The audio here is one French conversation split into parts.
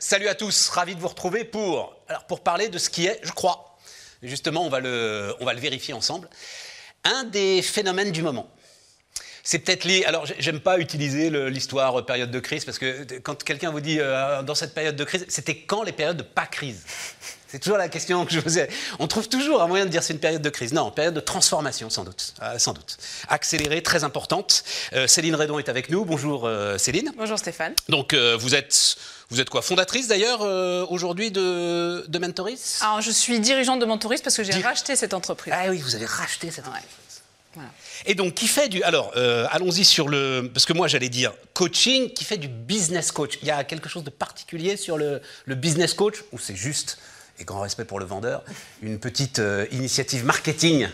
Salut à tous, ravi de vous retrouver pour, alors pour parler de ce qui est, je crois, justement on va le, on va le vérifier ensemble, un des phénomènes du moment. C'est peut-être lié. Alors, j'aime pas utiliser l'histoire période de crise parce que quand quelqu'un vous dit euh, dans cette période de crise, c'était quand les périodes de pas crise? C'est toujours la question que je vous ai. On trouve toujours un moyen de dire c'est une période de crise. Non, période de transformation, sans doute. Euh, sans doute. Accélérée, très importante. Euh, Céline Redon est avec nous. Bonjour Céline. Bonjour Stéphane. Donc vous êtes vous êtes quoi Fondatrice d'ailleurs aujourd'hui de, de Mentoris? Alors je suis dirigeante de Mentoris parce que j'ai racheté cette entreprise. Ah oui, vous avez racheté cette entreprise. Et donc, qui fait du. Alors, euh, allons-y sur le. Parce que moi, j'allais dire coaching, qui fait du business coach. Il y a quelque chose de particulier sur le, business coach, ou c'est juste, et grand respect pour le vendeur, une petite euh, initiative marketing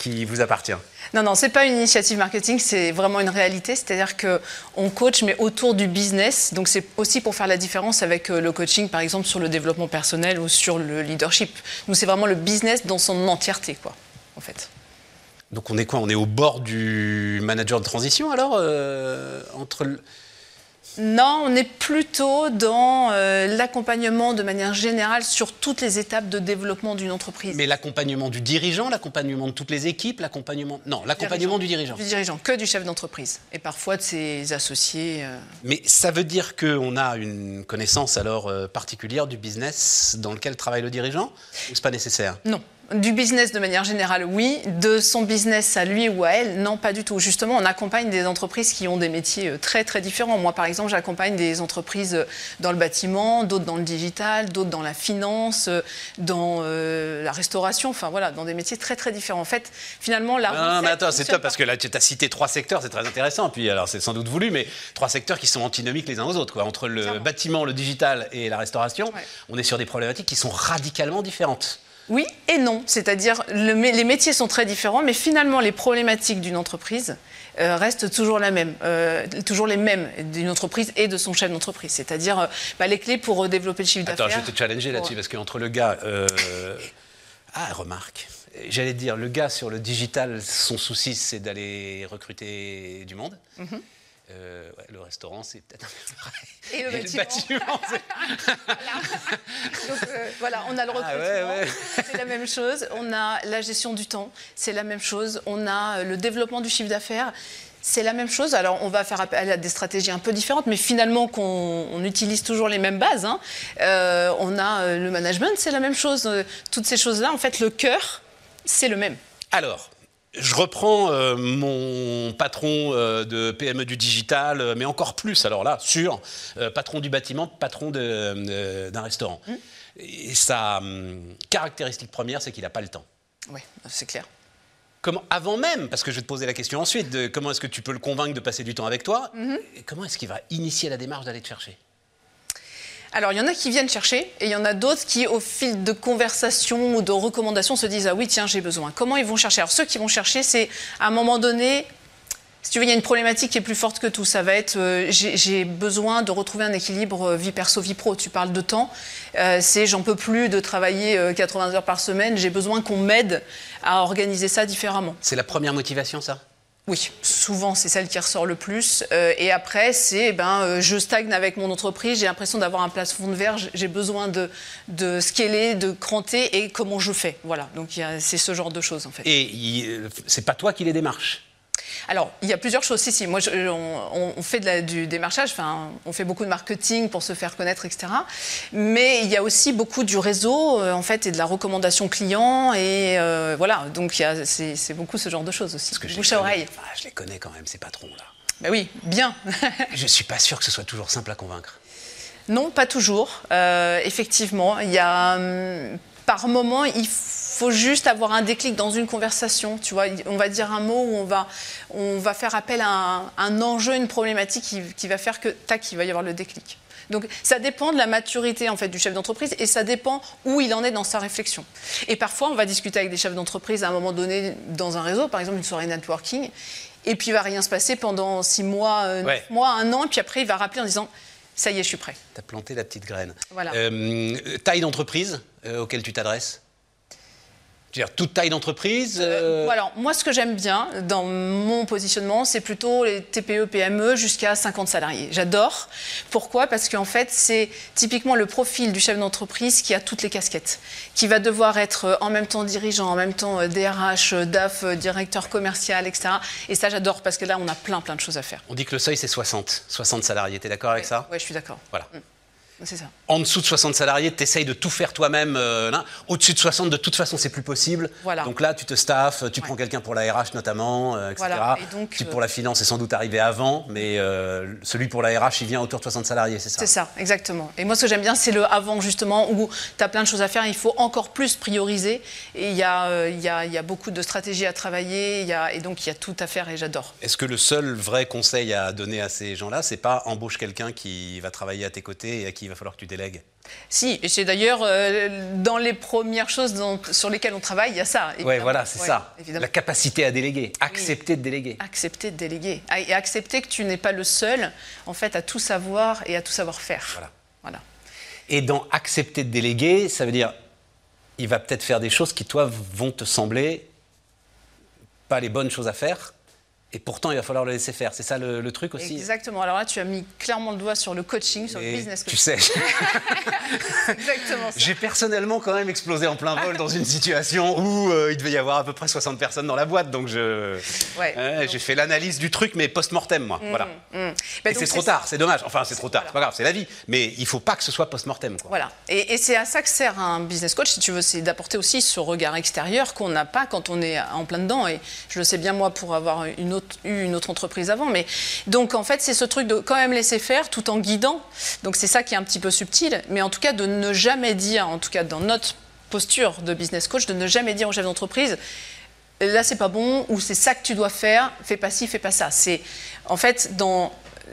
qui vous appartient Non, non, c'est pas une initiative marketing, c'est vraiment une réalité. C'est-à-dire qu'on coach, mais autour du business. Donc c'est aussi pour faire la différence avec euh, le coaching, par exemple, sur le développement personnel ou sur le leadership. Nous, c'est vraiment le business dans son entièreté, quoi, en fait. Donc on est quoi? On est au bord du manager de transition alors euh, entre Non, on est plutôt dans euh, l'accompagnement de manière générale sur toutes les étapes de développement d'une entreprise. Mais l'accompagnement du dirigeant, l'accompagnement de toutes les équipes, l'accompagnement... Non, l'accompagnement du dirigeant. Du dirigeant, que du chef d'entreprise. Et parfois de ses associés. Euh. Mais ça veut dire qu'on a une connaissance alors particulière du business dans lequel travaille le dirigeant Ou c'est pas nécessaire? Non. Du business de manière générale, oui. De son business à lui ou à elle, non, pas du tout. Justement, on accompagne des entreprises qui ont des métiers euh, très très différents. Moi, par exemple, j'accompagne des entreprises euh, dans le bâtiment, d'autres dans le digital, d'autres dans la finance, euh, dans la restauration, enfin voilà, dans des métiers très très différents. En fait, finalement, la Non, mais attends, c'est top parce que là, tu as cité trois secteurs, c'est très intéressant. Puis alors, c'est sans doute voulu, mais trois secteurs qui sont antinomiques les uns aux autres. Quoi. Entre le bâtiment, le digital et la restauration, on est sur des problématiques qui sont radicalement différentes. Oui et non. C'est-à-dire, les métiers sont très différents, mais finalement, les problématiques d'une entreprise euh, restent toujours, la même, euh, toujours les mêmes d'une entreprise et de son chef d'entreprise. C'est-à-dire, euh, bah, les clés pour développer le chiffre d'affaires. Attends, je vais te challenger là-dessus, parce qu'entre le gars. Ah, remarque. J'allais dire, le gars sur le digital, son souci, c'est d'aller recruter du monde. Mhm. Euh, le restaurant, c'est peut-être un peu Et le bâtiment. Donc euh, voilà, on a le ah recrutement, c'est la même chose. On a la gestion du temps, c'est la même chose. On a euh, le développement du chiffre d'affaires. C'est la même chose. Alors, on va faire appel à des stratégies un peu différentes, mais finalement, qu'on utilise toujours les mêmes bases. Hein. on a le management, c'est la même chose. Toutes ces choses-là, en fait, le cœur, c'est le même. Alors, je reprends euh, mon patron euh, de PME du digital, euh, mais encore plus, alors là, sur patron du bâtiment, patron d'un restaurant. Mmh. Et sa hum, caractéristique première, c'est qu'il n'a pas le temps. Oui, c'est clair. Comment, avant même, parce que je vais te poser la question ensuite, de comment est-ce que tu peux le convaincre de passer du temps avec toi, mmh. et comment est-ce qu'il va initier la démarche d'aller te chercher? Alors, il y en a qui viennent chercher et il y en a d'autres qui, au fil de conversations ou de recommandations, se disent Ah oui, tiens, j'ai besoin. Comment ils vont chercher? Alors, ceux qui vont chercher, c'est à un moment donné, si tu veux, il y a une problématique qui est plus forte que tout. Ça va être euh, j'ai besoin de retrouver un équilibre euh, vie perso, vie pro. Tu parles de temps. Euh, c'est j'en peux plus de travailler 80 heures par semaine. J'ai besoin qu'on m'aide à organiser ça différemment. C'est la première motivation, ça? Oui, souvent c'est celle qui ressort le plus. Euh, et après, c'est eh ben, euh, je stagne avec mon entreprise, j'ai l'impression d'avoir un plafond de verre, j'ai besoin de, de scaler, de cranter et comment je fais. Voilà, donc c'est ce genre de choses en fait. Et euh, c'est pas toi qui les démarches alors, il y a plusieurs choses. Si, si, moi, on, fait du démarchage, enfin, on fait beaucoup de marketing pour se faire connaître, etc. Mais il y a aussi beaucoup du réseau, euh, en fait, et de la recommandation client. Et euh, voilà, donc c'est beaucoup ce genre de choses aussi. que Bouche à oreille. je les connais quand même, ces patrons-là. Ben oui, bien. je ne suis pas sûr que ce soit toujours simple à convaincre. Non, pas toujours. Euh, effectivement, il y a hum, par moment, il faut juste avoir un déclic dans une conversation. Tu vois, on va dire un mot où on va, on va faire appel à un, enjeu, une problématique qui, va faire que tac, il va y avoir le déclic. Donc ça dépend de la maturité en fait du chef d'entreprise et ça dépend où il en est dans sa réflexion. Et parfois on va discuter avec des chefs d'entreprise à un moment donné dans un réseau, par exemple une soirée networking, et puis il va rien se passer pendant six mois, euh, neuf mois, un an, et puis après il va rappeler en disant ça y est, je suis prêt. Tu as planté la petite graine. Voilà. Euh, taille d'entreprise euh, auquel tu t'adresses? Dire, toute taille d'entreprise euh, Alors, moi, ce que j'aime bien dans mon positionnement, c'est plutôt les TPE, PME jusqu'à 50 salariés. J'adore. Pourquoi? Parce qu'en fait, c'est typiquement le profil du chef d'entreprise qui a toutes les casquettes, qui va devoir être en même temps dirigeant, en même temps DRH, DAF, directeur commercial, etc. Et ça, j'adore parce que là, on a plein, plein de choses à faire. On dit que le seuil, c'est 60. 60 salariés. Tu es d'accord avec ça? Oui, je suis d'accord. Voilà. Mm. Ça. En dessous de 60 salariés, tu essayes de tout faire toi-même. Euh, Au-dessus de 60, de toute façon, c'est plus possible. Voilà. Donc là, tu te staffes, tu prends quelqu'un pour la RH notamment, euh, etc. Voilà. Et donc, qui pour la finance est sans doute arrivé avant, mais euh, celui pour la RH, il vient autour de 60 salariés, c'est ça? C'est ça, exactement. Et moi, ce que j'aime bien, c'est le avant, justement, où tu as plein de choses à faire. Il faut encore plus prioriser. Et il y, a, il, y a, il y a beaucoup de stratégies à travailler. Il y a, et donc, il y a tout à faire et j'adore. Est-ce que le seul vrai conseil à donner à ces gens-là, c'est pas embauche quelqu'un qui va travailler à tes côtés et à qui va falloir que tu délègues si, et c'est d'ailleurs euh, dans les premières choses sur lesquelles on travaille, il y a ça. Oui, voilà, c'est ça. La capacité à déléguer, accepter de déléguer. Accepter de déléguer. Ah, et accepter que tu n'es pas le seul, en fait, à tout savoir et à tout savoir faire. Voilà. voilà. Et dans accepter de déléguer, ça veut dire, il va peut-être faire des choses qui, toi, vont te sembler pas les bonnes choses à faire, et pourtant, il va falloir le laisser faire. C'est ça le, truc aussi Exactement. Alors là, tu as mis clairement le doigt sur le coaching, sur le business coaching. Tu sais. Exactement J'ai personnellement quand même explosé en plein vol dans une situation où euh, il devait y avoir à peu près 60 personnes dans la boîte. Donc je, j'ai fait l'analyse du truc, mais post-mortem, moi. voilà. Mm, mm. et c'est trop tard, c'est dommage. Enfin, c'est trop tard, c'est pas grave, c'est la vie. Mais il faut pas que ce soit post-mortem. Voilà. Et, c'est à ça que sert un business coach, si tu veux, c'est d'apporter aussi ce regard extérieur qu'on n'a pas quand on est en plein dedans. Et je le sais bien, moi, pour avoir une autre eu une autre entreprise avant. Mais donc en fait, c'est ce truc de quand même laisser faire tout en guidant. Donc c'est ça qui est un petit peu subtil, mais en tout cas de ne jamais dire, en tout cas dans notre posture de business coach, de ne jamais dire au chef d'entreprise là c'est pas bon ou c'est ça que tu dois faire, fais pas ci, fais pas ça. C'est en fait dans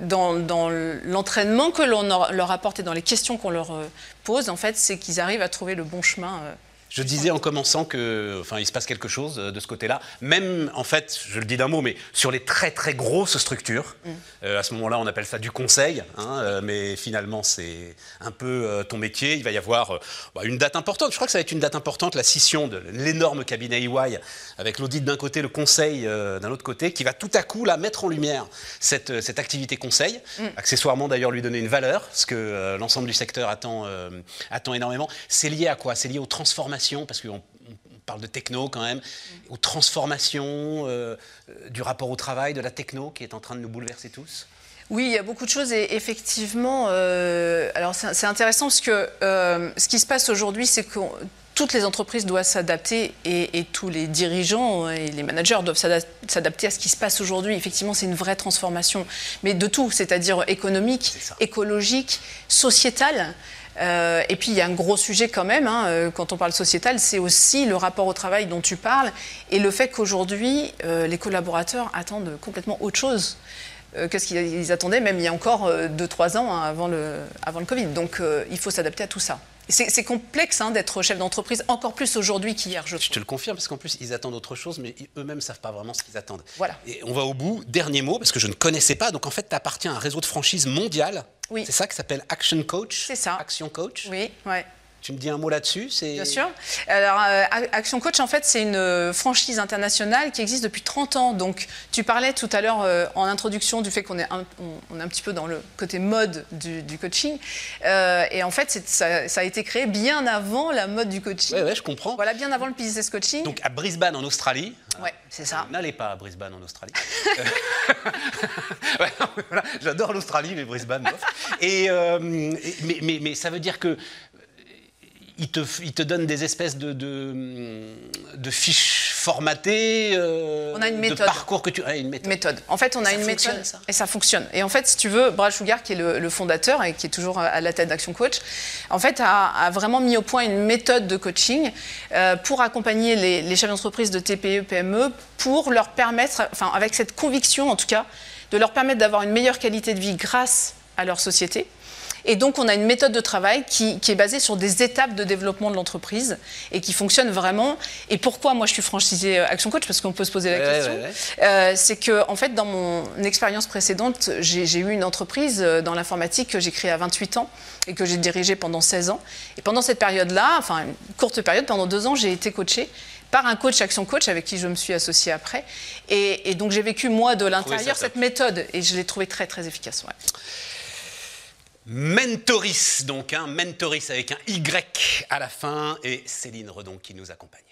dans, dans l'entraînement que l'on leur apporte et dans les questions qu'on leur euh, pose, en fait, c'est qu'ils arrivent à trouver le bon chemin euh, je disais en commençant que, enfin, il se passe quelque chose euh, de ce côté-là. Même, en fait, je le dis d'un mot, mais sur les très très grosses structures, mm. euh, à ce moment-là, on appelle ça du conseil, hein, euh, mais finalement, c'est un peu ton métier. Il va y avoir bah, une date importante. Je crois que ça va être une date importante, la scission de l'énorme cabinet EY, avec l'audit d'un côté, le conseil d'un autre côté, qui va tout à coup là mettre en lumière cette, cette activité conseil, mm. accessoirement d'ailleurs lui donner une valeur, ce que l'ensemble du secteur attend, attend énormément. C'est lié à quoi? C'est lié aux transformations parce qu'on parle de techno quand même, aux transformations euh, du rapport au travail, de la techno qui est en train de nous bouleverser tous oui, il y a beaucoup de choses et effectivement, euh, alors c'est intéressant parce que euh, ce qui se passe aujourd'hui, c'est que toutes les entreprises doivent s'adapter et, tous les dirigeants et les managers doivent s'adapter à ce qui se passe aujourd'hui. Effectivement, c'est une vraie transformation, mais de tout, c'est-à-dire économique, écologique, sociétale. Euh, et puis il y a un gros sujet quand même, hein, euh, quand on parle sociétal, c'est aussi le rapport au travail dont tu parles et le fait qu'aujourd'hui, euh, les collaborateurs attendent complètement autre chose que ce qu'ils attendaient, même il y a encore 2-3 ans hein, avant, le, avant le Covid. Donc il faut s'adapter à tout ça. C'est complexe hein, d'être chef d'entreprise, encore plus aujourd'hui qu'hier, je, je te le confirme, parce qu'en plus, ils attendent autre chose, mais eux-mêmes ne savent pas vraiment ce qu'ils attendent. Voilà. Et on va au bout. Dernier mot, parce que je ne connaissais pas. Donc, en fait, tu appartiens à un réseau de franchise mondial. Oui. C'est ça qui s'appelle Action Coach? C'est ça. Action Coach? Oui, ouais. Tu me dis un mot là-dessus Bien sûr. Alors, euh, Action Coach, en fait, c'est une euh, franchise internationale qui existe depuis 30 ans. Donc, tu parlais tout à l'heure euh, en introduction du fait qu'on est, un, on, est un petit peu dans le côté mode du, coaching. et en fait, ça, ça, a été créé bien avant la mode du coaching. Oui, ouais, je comprends. Voilà, bien avant le business coaching. Donc, à Brisbane, en Australie. Ouais, c'est ça. N'allez pas à Brisbane, en Australie. J'adore l'Australie, mais Brisbane, et, mais, mais, mais ça veut dire que il te, il te donne des espèces de, de, fiches formatées, euh, on a une méthode. de parcours que tu... as une méthode. En fait, on a une méthode et ça fonctionne. Et en fait, si tu veux, Brad Sugar, qui est le, fondateur et qui est toujours à la tête d'Action Coach, en fait, a, vraiment mis au point une méthode de coaching euh, pour accompagner les, les chefs d'entreprise de TPE, PME, pour leur permettre, enfin, avec cette conviction en tout cas, de leur permettre d'avoir une meilleure qualité de vie grâce à leur société et donc, on a une méthode de travail qui, est basée sur des étapes de développement de l'entreprise et qui fonctionne vraiment. Et pourquoi moi je suis franchisée euh, Action Coach? Parce qu'on peut se poser la question. Euh, c'est que, en fait, dans mon expérience précédente, j'ai eu une entreprise euh, dans l'informatique que j'ai créée à 28 ans et que j'ai dirigée pendant 16 ans. Et pendant cette période-là, enfin une courte période, pendant deux ans, j'ai été coachée par un coach Action Coach avec qui je me suis associée après. Et, donc j'ai vécu moi de l'intérieur cette méthode et je l'ai trouvée très très efficace. Mentoris, donc un hein, Mentoris avec un Y à la fin et Céline Redon qui nous accompagne.